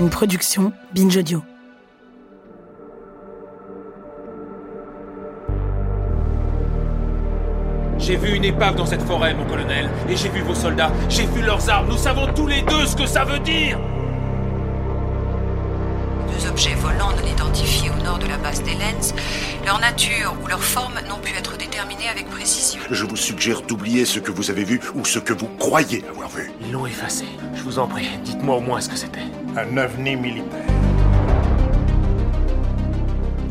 Une production Binge Audio. J'ai vu une épave dans cette forêt, mon colonel, et j'ai vu vos soldats, j'ai vu leurs armes, nous savons tous les deux ce que ça veut dire Deux objets volants non identifiés au nord de la base d'Helens. Leur nature ou leur forme n'ont pu être déterminées avec précision. Je vous suggère d'oublier ce que vous avez vu ou ce que vous croyez avoir vu. Ils l'ont effacé. Je vous en prie, dites-moi au moins ce que c'était.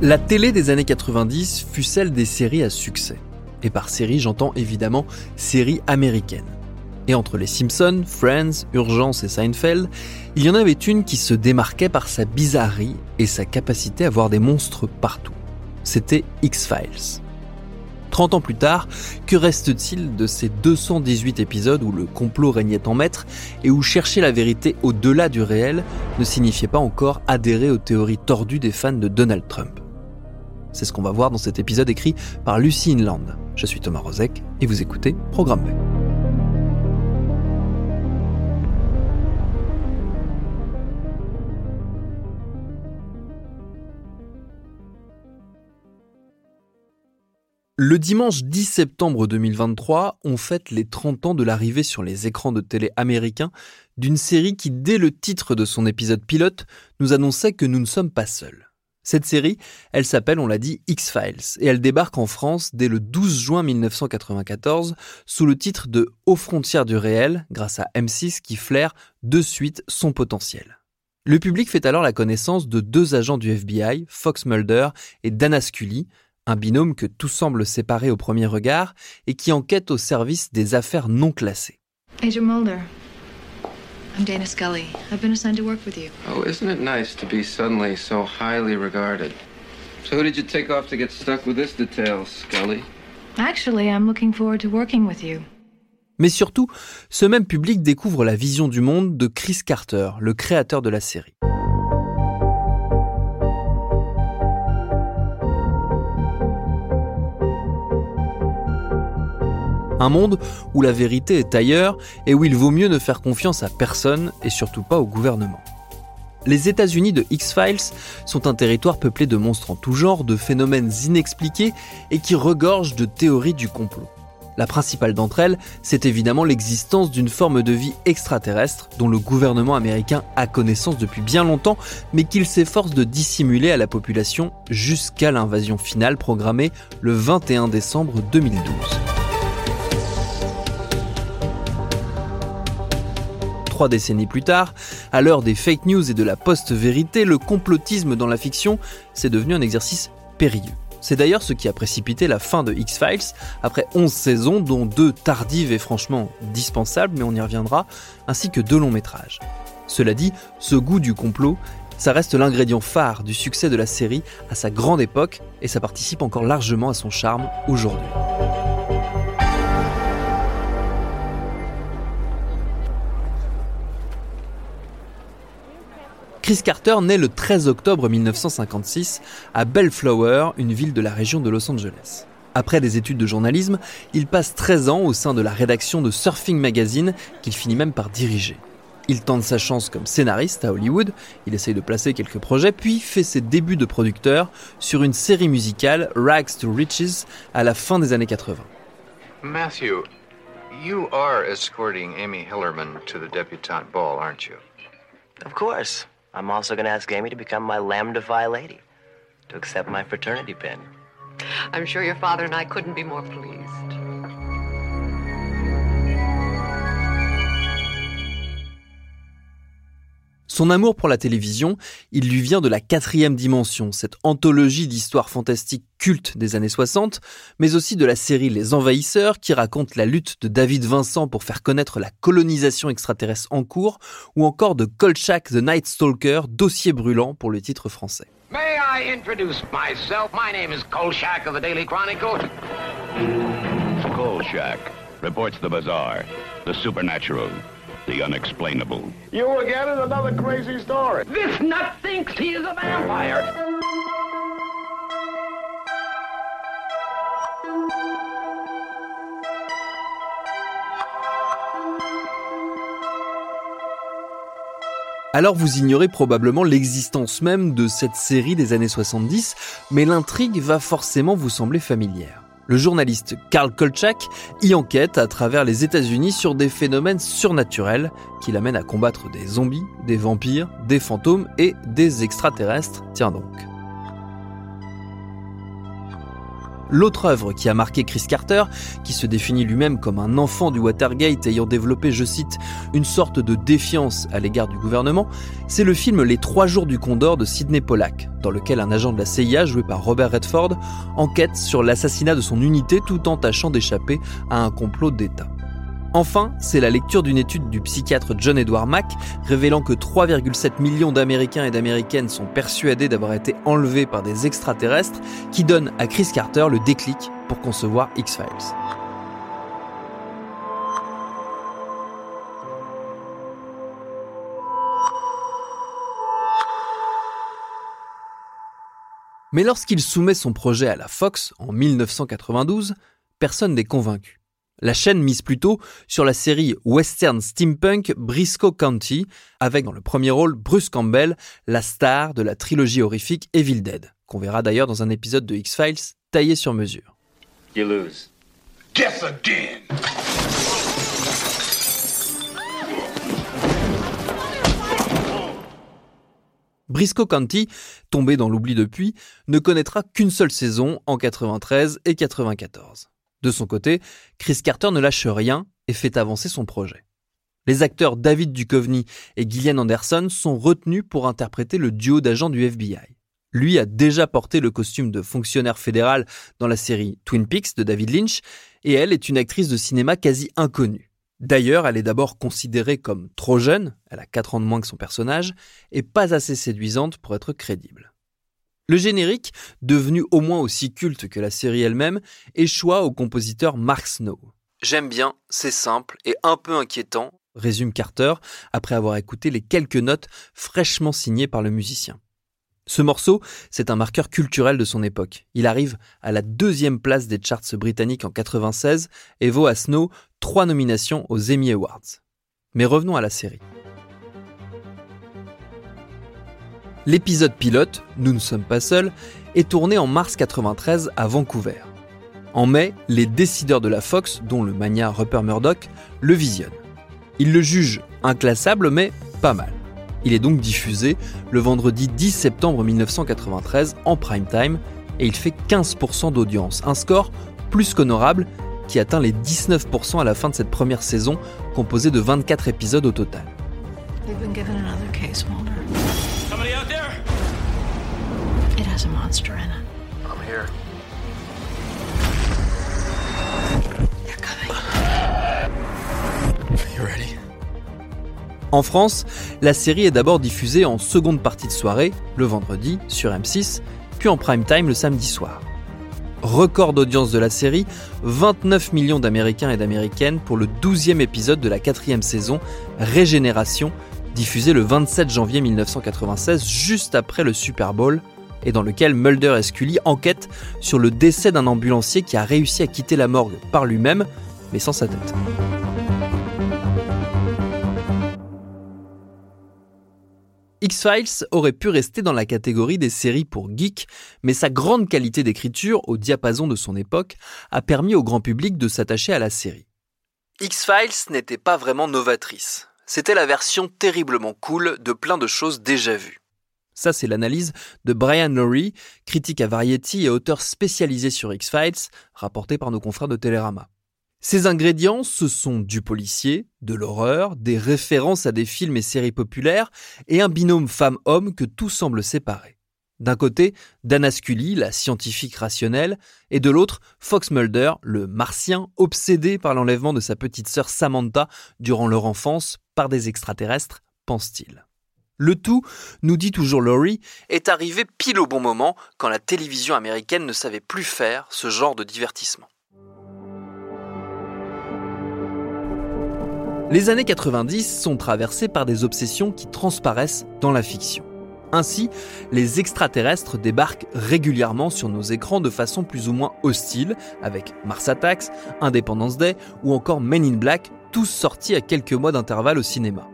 La télé des années 90 fut celle des séries à succès. Et par série, j'entends évidemment séries américaines. Et entre les Simpsons, Friends, Urgence et Seinfeld, il y en avait une qui se démarquait par sa bizarrerie et sa capacité à voir des monstres partout. C'était X-Files. 30 ans plus tard, que reste-t-il de ces 218 épisodes où le complot régnait en maître et où chercher la vérité au-delà du réel ne signifiait pas encore adhérer aux théories tordues des fans de Donald Trump? C'est ce qu'on va voir dans cet épisode écrit par Lucie Inland. Je suis Thomas Rozek et vous écoutez Programme. Le dimanche 10 septembre 2023, on fête les 30 ans de l'arrivée sur les écrans de télé américains d'une série qui, dès le titre de son épisode pilote, nous annonçait que nous ne sommes pas seuls. Cette série, elle s'appelle, on l'a dit, X-Files, et elle débarque en France dès le 12 juin 1994 sous le titre de Aux frontières du réel, grâce à M6 qui flaire de suite son potentiel. Le public fait alors la connaissance de deux agents du FBI, Fox Mulder et Dana Scully, un binôme que tout semble séparer au premier regard et qui enquête au service des affaires non classées. Agent Mulder. I'm Dana Scully. I've been assigned to work with you. Oh, isn't it nice to be suddenly so highly regarded? So who did you take off to get stuck with this detail, Scully? Actually, I'm looking forward to working with you. Mais surtout, ce même public découvre la vision du monde de Chris Carter, le créateur de la série. Un monde où la vérité est ailleurs et où il vaut mieux ne faire confiance à personne et surtout pas au gouvernement. Les États-Unis de X-Files sont un territoire peuplé de monstres en tout genre, de phénomènes inexpliqués et qui regorgent de théories du complot. La principale d'entre elles, c'est évidemment l'existence d'une forme de vie extraterrestre dont le gouvernement américain a connaissance depuis bien longtemps, mais qu'il s'efforce de dissimuler à la population jusqu'à l'invasion finale programmée le 21 décembre 2012. Trois décennies plus tard, à l'heure des fake news et de la post-vérité, le complotisme dans la fiction, c'est devenu un exercice périlleux. C'est d'ailleurs ce qui a précipité la fin de X-Files, après 11 saisons, dont deux tardives et franchement dispensables, mais on y reviendra, ainsi que deux longs métrages. Cela dit, ce goût du complot, ça reste l'ingrédient phare du succès de la série à sa grande époque, et ça participe encore largement à son charme aujourd'hui. Chris Carter naît le 13 octobre 1956 à Bellflower, une ville de la région de Los Angeles. Après des études de journalisme, il passe 13 ans au sein de la rédaction de Surfing Magazine qu'il finit même par diriger. Il tente sa chance comme scénariste à Hollywood, il essaye de placer quelques projets, puis fait ses débuts de producteur sur une série musicale Rags to Riches à la fin des années 80. Matthew, you are escorting Amy Hillerman to the debutante ball, aren't you? Of course. I'm also going to ask Amy to become my Lambda Phi lady, to accept my fraternity pin. I'm sure your father and I couldn't be more pleased. Son amour pour la télévision, il lui vient de la quatrième dimension, cette anthologie d'histoires fantastiques cultes des années 60, mais aussi de la série Les Envahisseurs qui raconte la lutte de David Vincent pour faire connaître la colonisation extraterrestre en cours, ou encore de Kolchak the Night Stalker, dossier brûlant pour le titre français. May I introduce myself? My name is Kolchak of the Daily Chronicle. Kolchak reports the bizarre, the supernatural, the unexplainable. You again in another crazy story. This nut thinks he is a vampire. Alors vous ignorez probablement l'existence même de cette série des années 70, mais l'intrigue va forcément vous sembler familière. Le journaliste Karl Kolchak y enquête à travers les États-Unis sur des phénomènes surnaturels qui l'amènent à combattre des zombies, des vampires, des fantômes et des extraterrestres. Tiens donc. L'autre œuvre qui a marqué Chris Carter, qui se définit lui-même comme un enfant du Watergate ayant développé, je cite, une sorte de défiance à l'égard du gouvernement, c'est le film Les Trois Jours du Condor de Sidney Pollack, dans lequel un agent de la CIA, joué par Robert Redford, enquête sur l'assassinat de son unité tout en tâchant d'échapper à un complot d'État. Enfin, c'est la lecture d'une étude du psychiatre John Edward Mack révélant que 3,7 millions d'Américains et d'Américaines sont persuadés d'avoir été enlevés par des extraterrestres qui donne à Chris Carter le déclic pour concevoir X-Files. Mais lorsqu'il soumet son projet à la Fox en 1992, personne n'est convaincu. La chaîne mise plutôt sur la série western steampunk Briscoe County, avec dans le premier rôle Bruce Campbell, la star de la trilogie horrifique Evil Dead, qu'on verra d'ailleurs dans un épisode de X-Files taillé sur mesure. You lose. Guess again. Briscoe County, tombé dans l'oubli depuis, ne connaîtra qu'une seule saison en 93 et 94. De son côté, Chris Carter ne lâche rien et fait avancer son projet. Les acteurs David Duchovny et Gillian Anderson sont retenus pour interpréter le duo d'agents du FBI. Lui a déjà porté le costume de fonctionnaire fédéral dans la série Twin Peaks de David Lynch, et elle est une actrice de cinéma quasi inconnue. D'ailleurs, elle est d'abord considérée comme trop jeune, elle a 4 ans de moins que son personnage, et pas assez séduisante pour être crédible. Le générique, devenu au moins aussi culte que la série elle-même, échoua au compositeur Mark Snow. J'aime bien, c'est simple et un peu inquiétant, résume Carter, après avoir écouté les quelques notes fraîchement signées par le musicien. Ce morceau, c'est un marqueur culturel de son époque. Il arrive à la deuxième place des charts britanniques en 96 et vaut à Snow trois nominations aux Emmy Awards. Mais revenons à la série. L'épisode pilote, Nous ne sommes pas seuls, est tourné en mars 93 à Vancouver. En mai, les décideurs de la Fox, dont le mania Rupert Murdoch, le visionnent. Ils le jugent inclassable, mais pas mal. Il est donc diffusé le vendredi 10 septembre 1993 en prime time et il fait 15% d'audience, un score plus qu'honorable qui atteint les 19% à la fin de cette première saison composée de 24 épisodes au total. En France, la série est d'abord diffusée en seconde partie de soirée, le vendredi, sur M6, puis en prime time le samedi soir. Record d'audience de la série, 29 millions d'Américains et d'Américaines pour le 12e épisode de la quatrième saison, Régénération, diffusé le 27 janvier 1996, juste après le Super Bowl, et dans lequel Mulder et Scully enquêtent sur le décès d'un ambulancier qui a réussi à quitter la morgue par lui-même, mais sans sa tête. X-Files aurait pu rester dans la catégorie des séries pour geeks, mais sa grande qualité d'écriture, au diapason de son époque, a permis au grand public de s'attacher à la série. X-Files n'était pas vraiment novatrice. C'était la version terriblement cool de plein de choses déjà vues. Ça, c'est l'analyse de Brian Lowry, critique à Variety et auteur spécialisé sur X-Files, rapporté par nos confrères de Télérama. Ces ingrédients, ce sont du policier, de l'horreur, des références à des films et séries populaires, et un binôme femme-homme que tout semble séparer. D'un côté, Dana Scully, la scientifique rationnelle, et de l'autre, Fox Mulder, le martien obsédé par l'enlèvement de sa petite sœur Samantha durant leur enfance par des extraterrestres, pense-t-il. Le tout, nous dit toujours Laurie, est arrivé pile au bon moment quand la télévision américaine ne savait plus faire ce genre de divertissement. Les années 90 sont traversées par des obsessions qui transparaissent dans la fiction. Ainsi, les extraterrestres débarquent régulièrement sur nos écrans de façon plus ou moins hostile, avec Mars Attacks, Independence Day ou encore Men in Black, tous sortis à quelques mois d'intervalle au cinéma.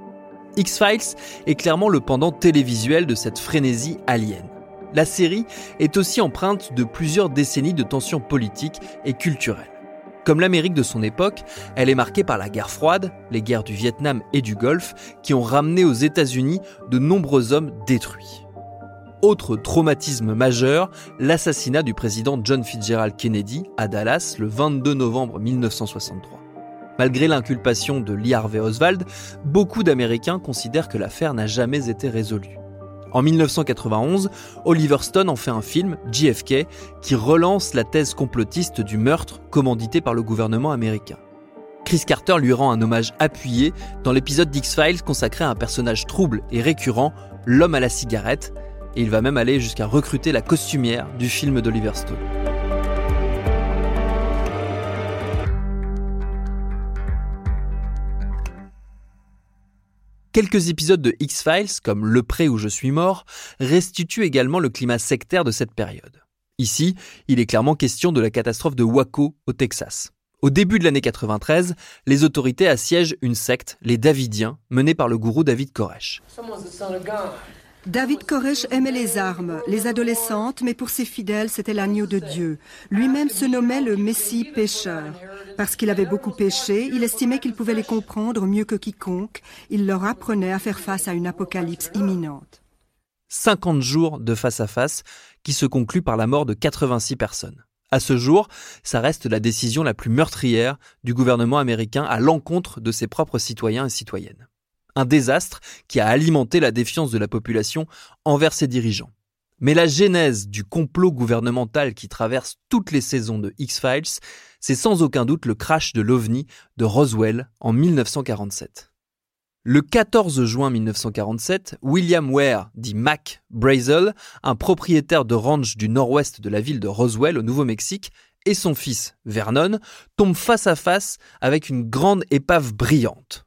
X-Files est clairement le pendant télévisuel de cette frénésie alien. La série est aussi empreinte de plusieurs décennies de tensions politiques et culturelles. Comme l'Amérique de son époque, elle est marquée par la guerre froide, les guerres du Vietnam et du Golfe, qui ont ramené aux États-Unis de nombreux hommes détruits. Autre traumatisme majeur, l'assassinat du président John Fitzgerald Kennedy à Dallas le 22 novembre 1963. Malgré l'inculpation de Lee Harvey Oswald, beaucoup d'Américains considèrent que l'affaire n'a jamais été résolue. En 1991, Oliver Stone en fait un film, JFK, qui relance la thèse complotiste du meurtre commandité par le gouvernement américain. Chris Carter lui rend un hommage appuyé dans l'épisode d'X-Files consacré à un personnage trouble et récurrent, l'homme à la cigarette, et il va même aller jusqu'à recruter la costumière du film d'Oliver Stone. Quelques épisodes de X-Files, comme Le Pré où je suis mort, restituent également le climat sectaire de cette période. Ici, il est clairement question de la catastrophe de Waco, au Texas. Au début de l'année 93, les autorités assiègent une secte, les Davidiens, menée par le gourou David Koresh. David Koresh aimait les armes, les adolescentes, mais pour ses fidèles, c'était l'agneau de Dieu. Lui-même se nommait le Messie pécheur. Parce qu'il avait beaucoup péché, il estimait qu'il pouvait les comprendre mieux que quiconque. Il leur apprenait à faire face à une apocalypse imminente. 50 jours de face-à-face qui se concluent par la mort de 86 personnes. À ce jour, ça reste la décision la plus meurtrière du gouvernement américain à l'encontre de ses propres citoyens et citoyennes un désastre qui a alimenté la défiance de la population envers ses dirigeants. Mais la genèse du complot gouvernemental qui traverse toutes les saisons de X-Files, c'est sans aucun doute le crash de l'OVNI de Roswell en 1947. Le 14 juin 1947, William Ware, dit Mac Brazel, un propriétaire de ranch du nord-ouest de la ville de Roswell au Nouveau-Mexique, et son fils, Vernon, tombent face à face avec une grande épave brillante.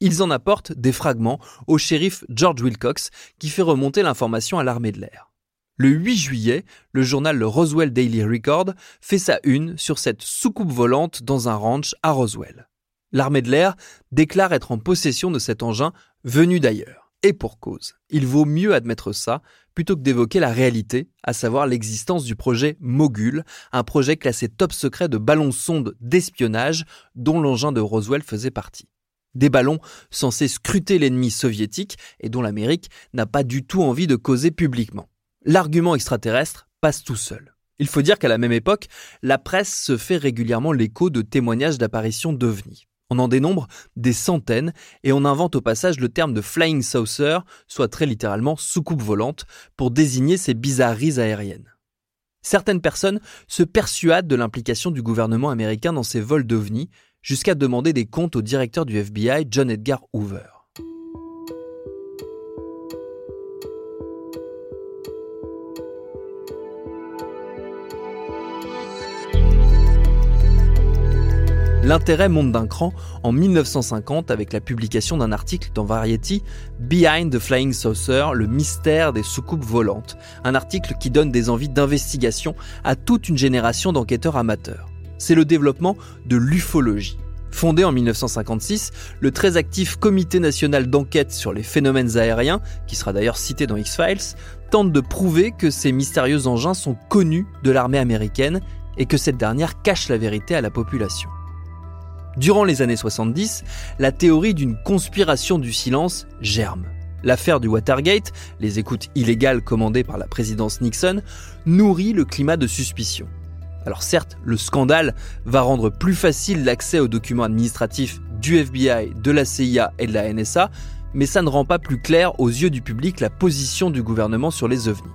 Ils en apportent des fragments au shérif George Wilcox qui fait remonter l'information à l'armée de l'air. Le 8 juillet, le journal le Roswell Daily Record fait sa une sur cette soucoupe volante dans un ranch à Roswell. L'armée de l'air déclare être en possession de cet engin venu d'ailleurs. Et pour cause. Il vaut mieux admettre ça plutôt que d'évoquer la réalité, à savoir l'existence du projet Mogul, un projet classé top secret de ballon-sonde d'espionnage dont l'engin de Roswell faisait partie. Des ballons censés scruter l'ennemi soviétique et dont l'Amérique n'a pas du tout envie de causer publiquement. L'argument extraterrestre passe tout seul. Il faut dire qu'à la même époque, la presse se fait régulièrement l'écho de témoignages d'apparitions d'ovnis. On en dénombre des centaines et on invente au passage le terme de flying saucer, soit très littéralement soucoupe volante, pour désigner ces bizarreries aériennes. Certaines personnes se persuadent de l'implication du gouvernement américain dans ces vols d'ovnis, jusqu'à demander des comptes au directeur du FBI, John Edgar Hoover. L'intérêt monte d'un cran en 1950 avec la publication d'un article dans Variety, Behind the Flying Saucer, le mystère des soucoupes volantes, un article qui donne des envies d'investigation à toute une génération d'enquêteurs amateurs c'est le développement de l'ufologie. Fondé en 1956, le très actif Comité national d'enquête sur les phénomènes aériens, qui sera d'ailleurs cité dans X-Files, tente de prouver que ces mystérieux engins sont connus de l'armée américaine et que cette dernière cache la vérité à la population. Durant les années 70, la théorie d'une conspiration du silence germe. L'affaire du Watergate, les écoutes illégales commandées par la présidence Nixon, nourrit le climat de suspicion. Alors certes, le scandale va rendre plus facile l'accès aux documents administratifs du FBI, de la CIA et de la NSA, mais ça ne rend pas plus clair aux yeux du public la position du gouvernement sur les ovnis.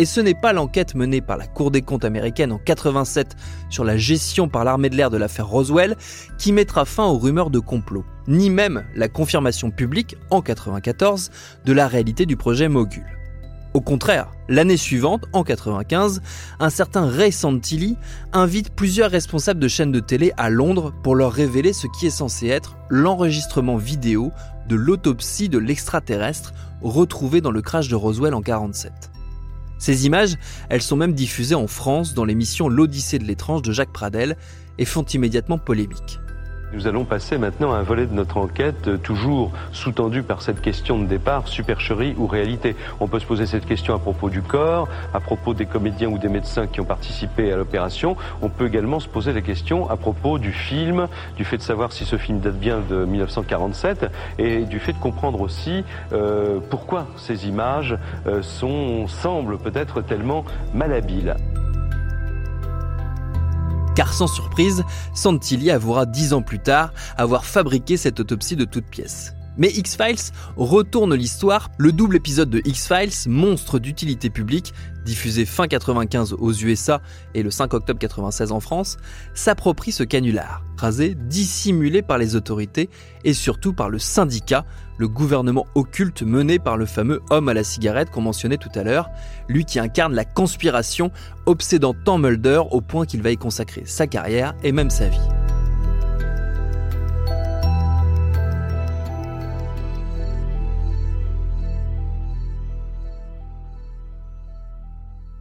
Et ce n'est pas l'enquête menée par la Cour des comptes américaine en 87 sur la gestion par l'armée de l'air de l'affaire Roswell qui mettra fin aux rumeurs de complot, ni même la confirmation publique en 94 de la réalité du projet Mogul. Au contraire, l'année suivante, en 95, un certain Ray Santilli invite plusieurs responsables de chaînes de télé à Londres pour leur révéler ce qui est censé être l'enregistrement vidéo de l'autopsie de l'extraterrestre retrouvé dans le crash de Roswell en 47. Ces images, elles sont même diffusées en France dans l'émission L'Odyssée de l'étrange de Jacques Pradel et font immédiatement polémique. Nous allons passer maintenant à un volet de notre enquête, euh, toujours sous-tendu par cette question de départ, supercherie ou réalité. On peut se poser cette question à propos du corps, à propos des comédiens ou des médecins qui ont participé à l'opération. On peut également se poser la question à propos du film, du fait de savoir si ce film date bien de 1947 et du fait de comprendre aussi euh, pourquoi ces images euh, sont, semblent peut-être tellement malhabiles car sans surprise, Santilli avouera dix ans plus tard avoir fabriqué cette autopsie de toutes pièces. Mais X-Files retourne l'histoire. Le double épisode de X-Files, monstre d'utilité publique, diffusé fin 95 aux USA et le 5 octobre 96 en France, s'approprie ce canular, rasé, dissimulé par les autorités et surtout par le syndicat, le gouvernement occulte mené par le fameux homme à la cigarette qu'on mentionnait tout à l'heure, lui qui incarne la conspiration, obsédant tant Mulder au point qu'il va y consacrer sa carrière et même sa vie.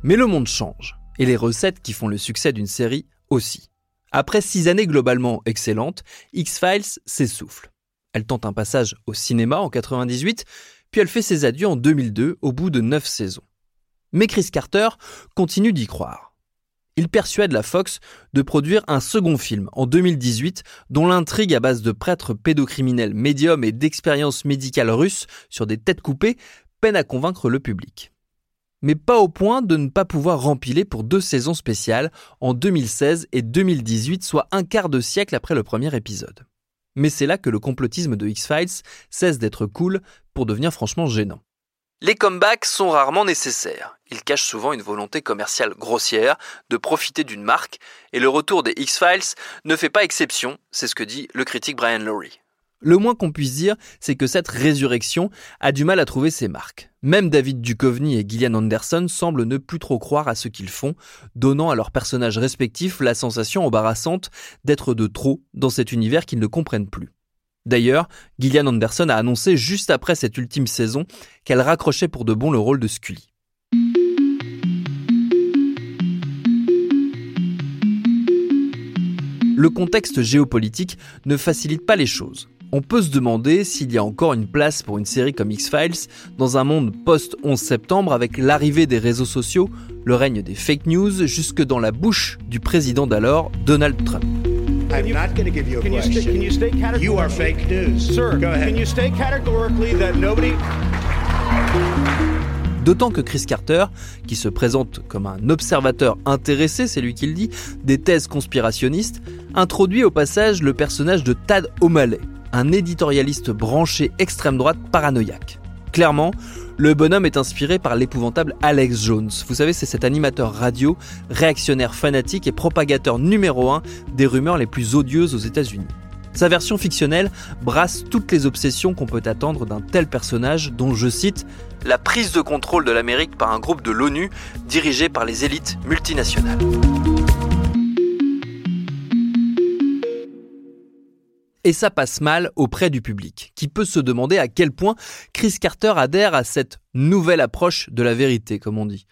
Mais le monde change, et les recettes qui font le succès d'une série aussi. Après six années globalement excellentes, X-Files s'essouffle. Elle tente un passage au cinéma en 98, puis elle fait ses adieux en 2002 au bout de neuf saisons. Mais Chris Carter continue d'y croire. Il persuade la Fox de produire un second film en 2018 dont l'intrigue à base de prêtres pédocriminels médiums et d'expériences médicales russes sur des têtes coupées peine à convaincre le public mais pas au point de ne pas pouvoir rempiler pour deux saisons spéciales en 2016 et 2018, soit un quart de siècle après le premier épisode. Mais c'est là que le complotisme de X-Files cesse d'être cool pour devenir franchement gênant. Les comebacks sont rarement nécessaires. Ils cachent souvent une volonté commerciale grossière de profiter d'une marque, et le retour des X-Files ne fait pas exception, c'est ce que dit le critique Brian Lowry. Le moins qu'on puisse dire, c'est que cette résurrection a du mal à trouver ses marques. Même David Duchovny et Gillian Anderson semblent ne plus trop croire à ce qu'ils font, donnant à leurs personnages respectifs la sensation embarrassante d'être de trop dans cet univers qu'ils ne comprennent plus. D'ailleurs, Gillian Anderson a annoncé juste après cette ultime saison qu'elle raccrochait pour de bon le rôle de Scully. Le contexte géopolitique ne facilite pas les choses. On peut se demander s'il y a encore une place pour une série comme X-Files dans un monde post-11 septembre avec l'arrivée des réseaux sociaux, le règne des fake news jusque dans la bouche du président d'alors, Donald Trump. D'autant que Chris Carter, qui se présente comme un observateur intéressé, c'est lui qui le dit, des thèses conspirationnistes, introduit au passage le personnage de Tad O'Malley, un éditorialiste branché extrême droite paranoïaque. Clairement, le bonhomme est inspiré par l'épouvantable Alex Jones. Vous savez, c'est cet animateur radio, réactionnaire fanatique et propagateur numéro un des rumeurs les plus odieuses aux États-Unis. Sa version fictionnelle brasse toutes les obsessions qu'on peut attendre d'un tel personnage dont, je cite, la prise de contrôle de l'Amérique par un groupe de l'ONU dirigé par les élites multinationales. Et ça passe mal auprès du public, qui peut se demander à quel point Chris Carter adhère à cette nouvelle approche de la vérité, comme on dit.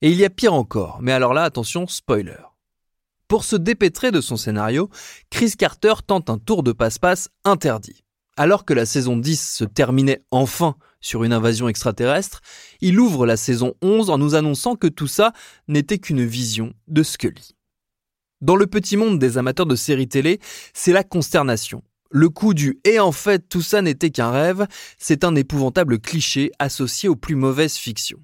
Et il y a pire encore, mais alors là, attention, spoiler. Pour se dépêtrer de son scénario, Chris Carter tente un tour de passe-passe interdit. Alors que la saison 10 se terminait enfin sur une invasion extraterrestre, il ouvre la saison 11 en nous annonçant que tout ça n'était qu'une vision de Scully. Dans le petit monde des amateurs de séries télé, c'est la consternation. Le coup du et en fait tout ça n'était qu'un rêve, c'est un épouvantable cliché associé aux plus mauvaises fictions.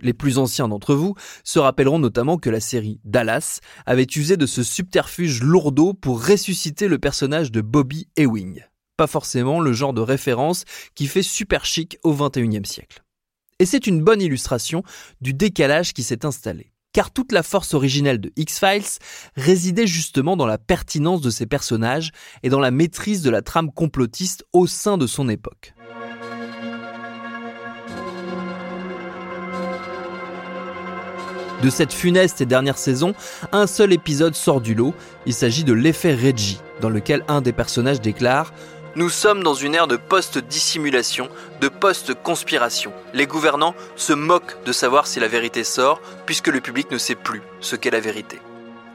Les plus anciens d'entre vous se rappelleront notamment que la série Dallas avait usé de ce subterfuge lourdeau pour ressusciter le personnage de Bobby Ewing. Pas forcément le genre de référence qui fait super chic au XXIe siècle. Et c'est une bonne illustration du décalage qui s'est installé. Car toute la force originelle de X-Files résidait justement dans la pertinence de ses personnages et dans la maîtrise de la trame complotiste au sein de son époque. De cette funeste et dernière saison, un seul épisode sort du lot. Il s'agit de l'effet Reggie, dans lequel un des personnages déclare nous sommes dans une ère de post-dissimulation, de post-conspiration. Les gouvernants se moquent de savoir si la vérité sort, puisque le public ne sait plus ce qu'est la vérité.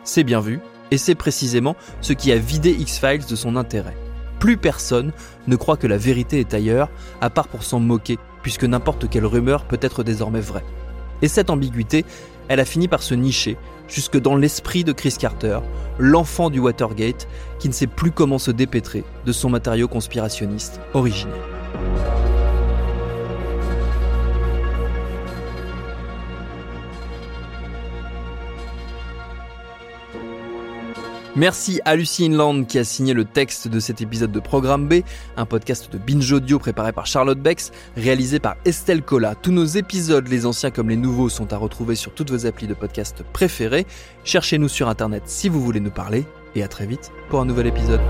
C'est bien vu, et c'est précisément ce qui a vidé X-Files de son intérêt. Plus personne ne croit que la vérité est ailleurs, à part pour s'en moquer, puisque n'importe quelle rumeur peut être désormais vraie. Et cette ambiguïté, elle a fini par se nicher jusque dans l'esprit de Chris Carter, l'enfant du Watergate, qui ne sait plus comment se dépêtrer de son matériau conspirationniste originel. Merci à Lucie Inland qui a signé le texte de cet épisode de Programme B, un podcast de Binge Audio préparé par Charlotte Bex, réalisé par Estelle Cola. Tous nos épisodes, les anciens comme les nouveaux, sont à retrouver sur toutes vos applis de podcast préférés. Cherchez-nous sur internet si vous voulez nous parler et à très vite pour un nouvel épisode.